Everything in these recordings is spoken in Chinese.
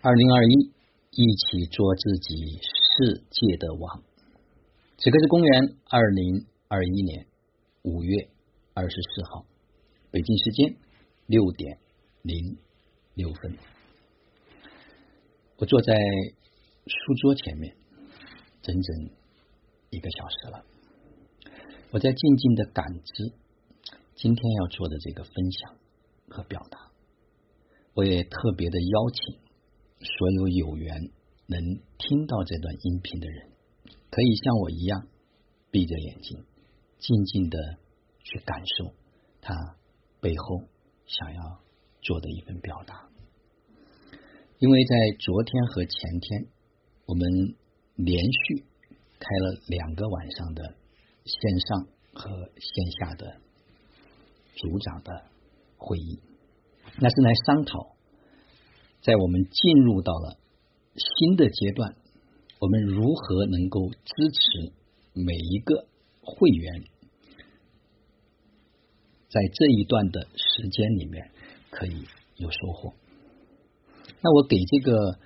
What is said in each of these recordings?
二零二一，一起做自己世界的王。此刻是公元二零二一年五月二十四号，北京时间六点零六分。我坐在书桌前面，整整一个小时了。我在静静的感知今天要做的这个分享和表达。我也特别的邀请。所有有缘能听到这段音频的人，可以像我一样闭着眼睛，静静的去感受他背后想要做的一份表达。因为在昨天和前天，我们连续开了两个晚上的线上和线下的组长的会议，那是来商讨。在我们进入到了新的阶段，我们如何能够支持每一个会员，在这一段的时间里面可以有收获？那我给这个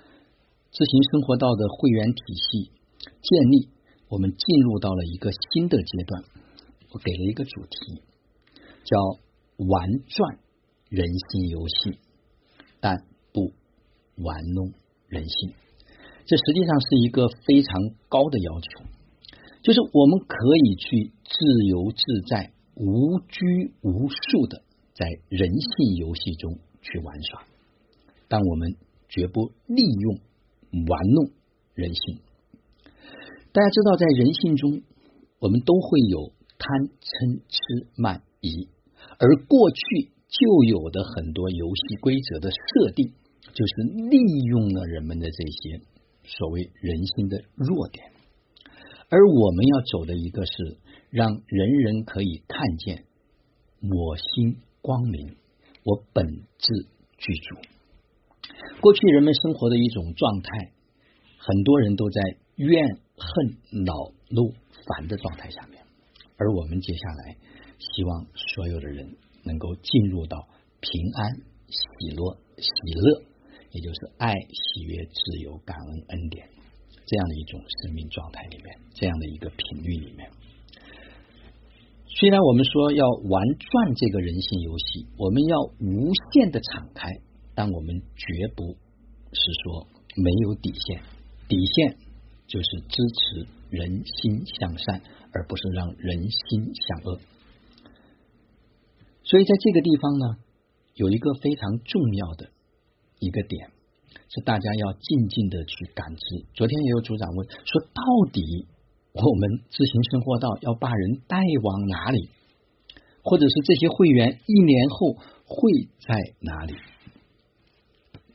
自行生活道的会员体系建立，我们进入到了一个新的阶段，我给了一个主题，叫玩转人心游戏，但不。玩弄人性，这实际上是一个非常高的要求。就是我们可以去自由自在、无拘无束的在人性游戏中去玩耍，但我们绝不利用玩弄人性。大家知道，在人性中，我们都会有贪嗔痴慢疑，而过去就有的很多游戏规则的设定。就是利用了人们的这些所谓人心的弱点，而我们要走的一个是让人人可以看见我心光明，我本质具足。过去人们生活的一种状态，很多人都在怨恨、恼怒、烦的状态下面，而我们接下来希望所有的人能够进入到平安、喜乐、喜乐。也就是爱、喜悦、自由、感恩、恩典这样的一种生命状态里面，这样的一个频率里面。虽然我们说要玩转这个人性游戏，我们要无限的敞开，但我们绝不是说没有底线。底线就是支持人心向善，而不是让人心向恶。所以在这个地方呢，有一个非常重要的。一个点是大家要静静的去感知。昨天也有组长问说，到底我们自行生活道要把人带往哪里，或者是这些会员一年后会在哪里？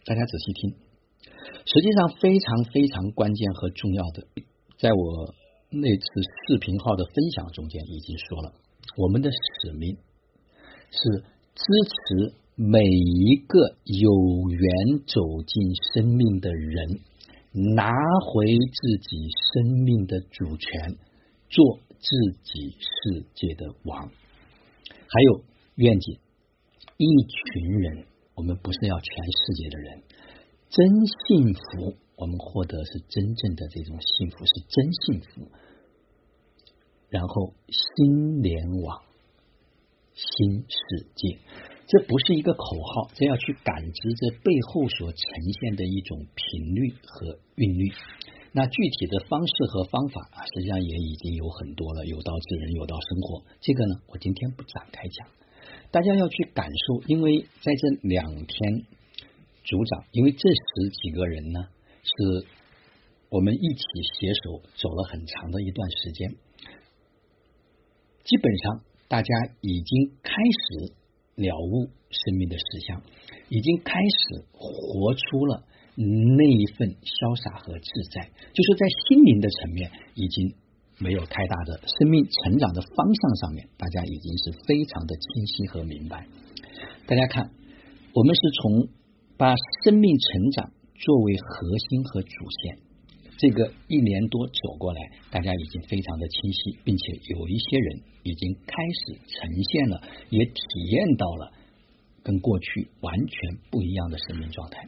大家仔细听，实际上非常非常关键和重要的，在我那次视频号的分享中间已经说了，我们的使命是支持。每一个有缘走进生命的人，拿回自己生命的主权，做自己世界的王。还有愿景，一群人，我们不是要全世界的人，真幸福，我们获得是真正的这种幸福，是真幸福。然后心联网，新世界。这不是一个口号，这要去感知这背后所呈现的一种频率和韵律。那具体的方式和方法啊，实际上也已经有很多了，有道之人，有道生活。这个呢，我今天不展开讲，大家要去感受。因为在这两天，组长，因为这十几个人呢，是我们一起携手走了很长的一段时间，基本上大家已经开始。了悟生命的实相，已经开始活出了那一份潇洒和自在，就是在心灵的层面已经没有太大的生命成长的方向上面，大家已经是非常的清晰和明白。大家看，我们是从把生命成长作为核心和主线。这个一年多走过来，大家已经非常的清晰，并且有一些人已经开始呈现了，也体验到了跟过去完全不一样的生命状态。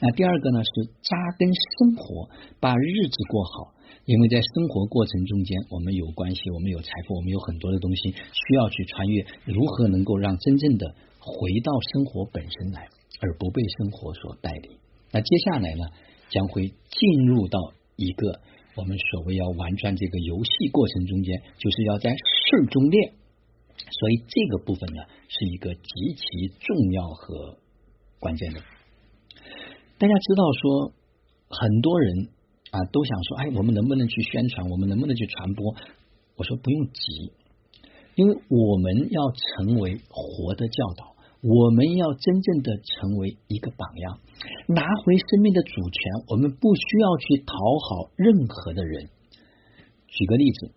那第二个呢是扎根生活，把日子过好。因为在生活过程中间，我们有关系，我们有财富，我们有很多的东西需要去穿越。如何能够让真正的回到生活本身来，而不被生活所带领？那接下来呢，将会进入到一个我们所谓要玩转这个游戏过程中间，就是要在事中练。所以这个部分呢，是一个极其重要和关键的。大家知道说，很多人啊都想说，哎，我们能不能去宣传？我们能不能去传播？我说不用急，因为我们要成为活的教导，我们要真正的成为一个榜样，拿回生命的主权。我们不需要去讨好任何的人。举个例子，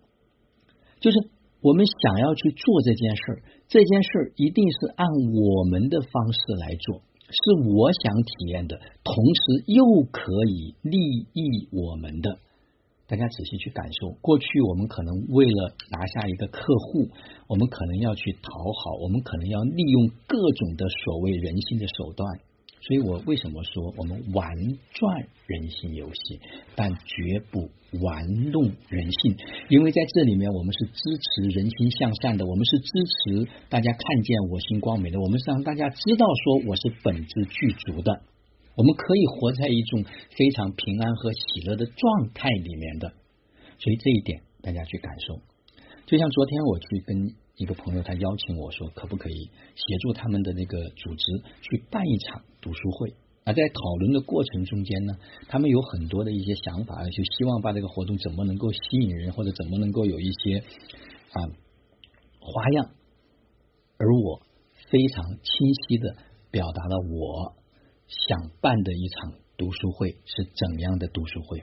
就是。我们想要去做这件事，这件事一定是按我们的方式来做，是我想体验的，同时又可以利益我们的。大家仔细去感受，过去我们可能为了拿下一个客户，我们可能要去讨好，我们可能要利用各种的所谓人性的手段。所以我为什么说我们玩转人性游戏，但绝不玩弄人性？因为在这里面，我们是支持人心向善的，我们是支持大家看见我心光明的，我们是让大家知道说我是本质具足的，我们可以活在一种非常平安和喜乐的状态里面的。所以这一点大家去感受。就像昨天我去跟。一个朋友他邀请我说，可不可以协助他们的那个组织去办一场读书会？而在讨论的过程中间呢，他们有很多的一些想法，就希望把这个活动怎么能够吸引人，或者怎么能够有一些啊花样。而我非常清晰的表达了我想办的一场读书会是怎样的读书会。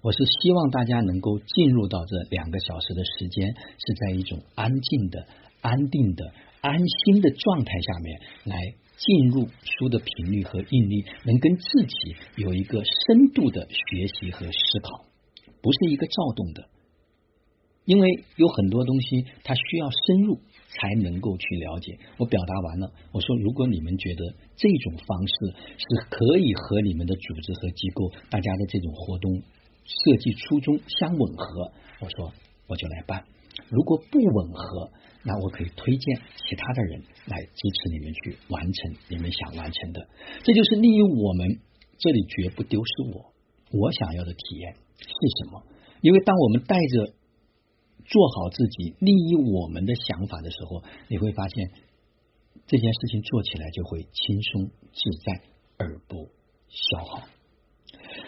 我是希望大家能够进入到这两个小时的时间，是在一种安静的、安定的、安心的状态下面来进入书的频率和印力，能跟自己有一个深度的学习和思考，不是一个躁动的。因为有很多东西它需要深入才能够去了解。我表达完了，我说如果你们觉得这种方式是可以和你们的组织和机构大家的这种活动。设计初衷相吻合，我说我就来办。如果不吻合，那我可以推荐其他的人来支持你们去完成你们想完成的。这就是利用我们，这里绝不丢失我我想要的体验是什么？因为当我们带着做好自己利益我们的想法的时候，你会发现这件事情做起来就会轻松自在而不消耗。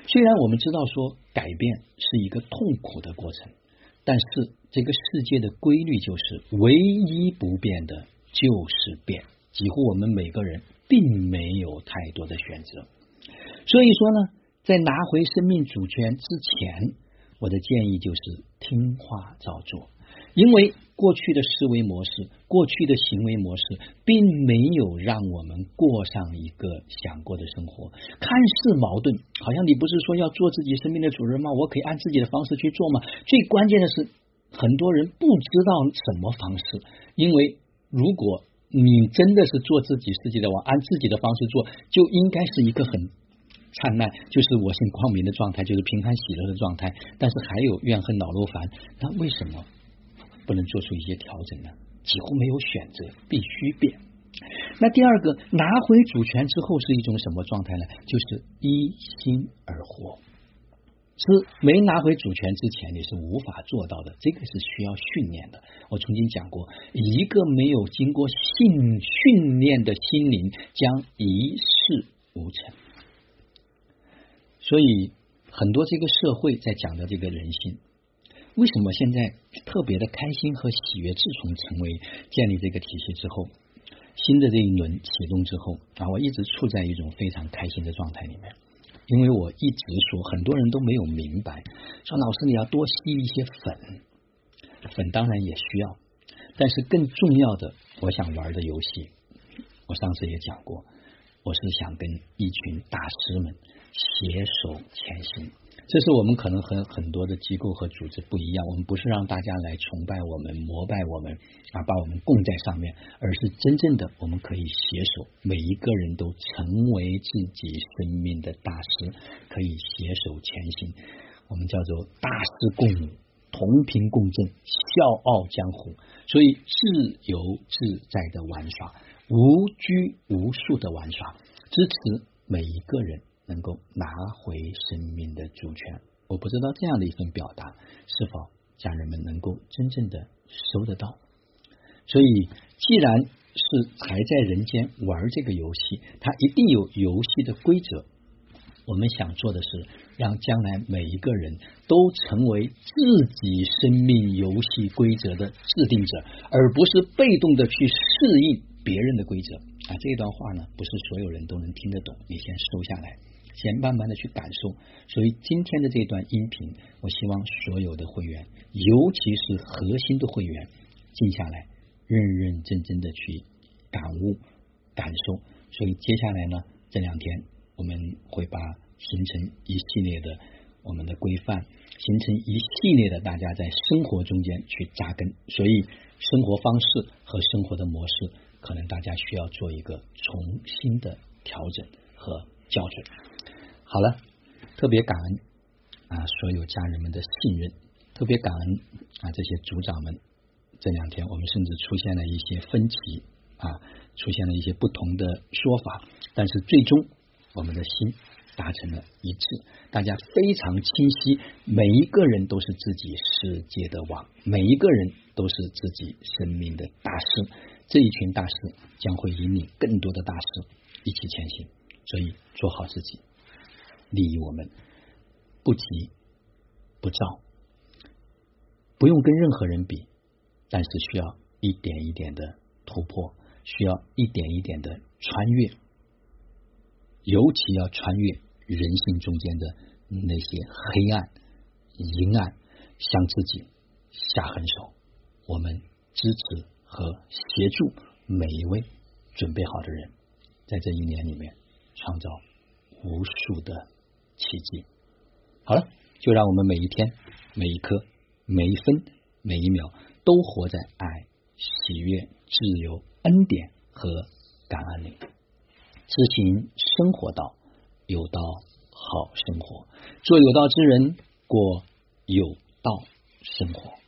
虽然我们知道说改变是一个痛苦的过程，但是这个世界的规律就是唯一不变的就是变，几乎我们每个人并没有太多的选择。所以说呢，在拿回生命主权之前，我的建议就是听话照做，因为。过去的思维模式，过去的行为模式，并没有让我们过上一个想过的生活。看似矛盾，好像你不是说要做自己生命的主人吗？我可以按自己的方式去做吗？最关键的是，很多人不知道什么方式。因为如果你真的是做自己世界的王，按自己的方式做，就应该是一个很灿烂，就是我心光明的状态，就是平安喜乐的状态。但是还有怨恨恼怒烦，那为什么？不能做出一些调整呢？几乎没有选择，必须变。那第二个，拿回主权之后是一种什么状态呢？就是依心而活。是没拿回主权之前，你是无法做到的。这个是需要训练的。我曾经讲过，一个没有经过训训练的心灵，将一事无成。所以，很多这个社会在讲的这个人性。为什么现在特别的开心和喜悦？自从成为建立这个体系之后，新的这一轮启动之后啊，我一直处在一种非常开心的状态里面。因为我一直说，很多人都没有明白，说老师你要多吸一些粉，粉当然也需要，但是更重要的，我想玩的游戏，我上次也讲过，我是想跟一群大师们携手前行。这是我们可能和很多的机构和组织不一样，我们不是让大家来崇拜我们、膜拜我们啊，把我们供在上面，而是真正的我们可以携手，每一个人都成为自己生命的大师，可以携手前行。我们叫做大师共舞，同频共振，笑傲江湖。所以自由自在的玩耍，无拘无束的玩耍，支持每一个人。能够拿回生命的主权，我不知道这样的一份表达是否家人们能够真正的收得到。所以，既然是还在人间玩这个游戏，它一定有游戏的规则。我们想做的是，让将来每一个人都成为自己生命游戏规则的制定者，而不是被动的去适应别人的规则。啊，这段话呢，不是所有人都能听得懂，你先收下来。先慢慢的去感受，所以今天的这段音频，我希望所有的会员，尤其是核心的会员，静下来，认认真真的去感悟、感受。所以接下来呢，这两天我们会把形成一系列的我们的规范，形成一系列的大家在生活中间去扎根。所以生活方式和生活的模式，可能大家需要做一个重新的调整和校准。好了，特别感恩啊，所有家人们的信任，特别感恩啊，这些组长们。这两天我们甚至出现了一些分歧啊，出现了一些不同的说法，但是最终我们的心达成了一致，大家非常清晰，每一个人都是自己世界的王，每一个人都是自己生命的大师。这一群大师将会引领更多的大师一起前行，所以做好自己。利益我们不急不躁，不用跟任何人比，但是需要一点一点的突破，需要一点一点的穿越，尤其要穿越人性中间的那些黑暗、阴暗，向自己下狠手。我们支持和协助每一位准备好的人，在这一年里面创造无数的。奇迹，好了，就让我们每一天、每一刻、每一分、每一秒，都活在爱、喜悦、自由、恩典和感恩里，知行生活道，有道好生活，做有道之人，过有道生活。